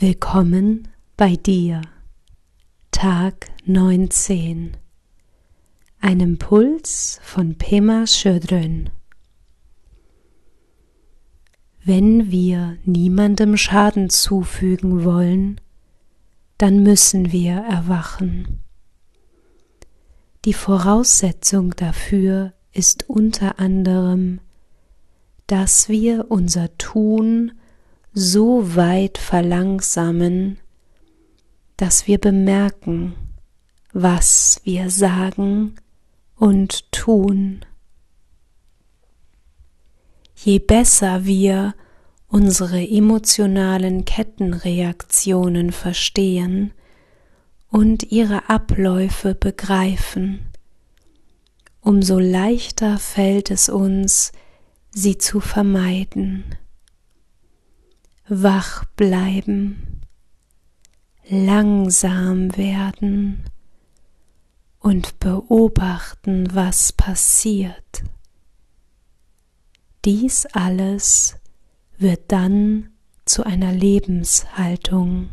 Willkommen bei dir. Tag 19. Ein Impuls von Pema Schödrön. Wenn wir niemandem Schaden zufügen wollen, dann müssen wir erwachen. Die Voraussetzung dafür ist unter anderem, dass wir unser Tun so weit verlangsamen, dass wir bemerken, was wir sagen und tun. Je besser wir unsere emotionalen Kettenreaktionen verstehen und ihre Abläufe begreifen, umso leichter fällt es uns, sie zu vermeiden. Wach bleiben, langsam werden und beobachten, was passiert. Dies alles wird dann zu einer Lebenshaltung.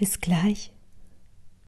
Bis gleich.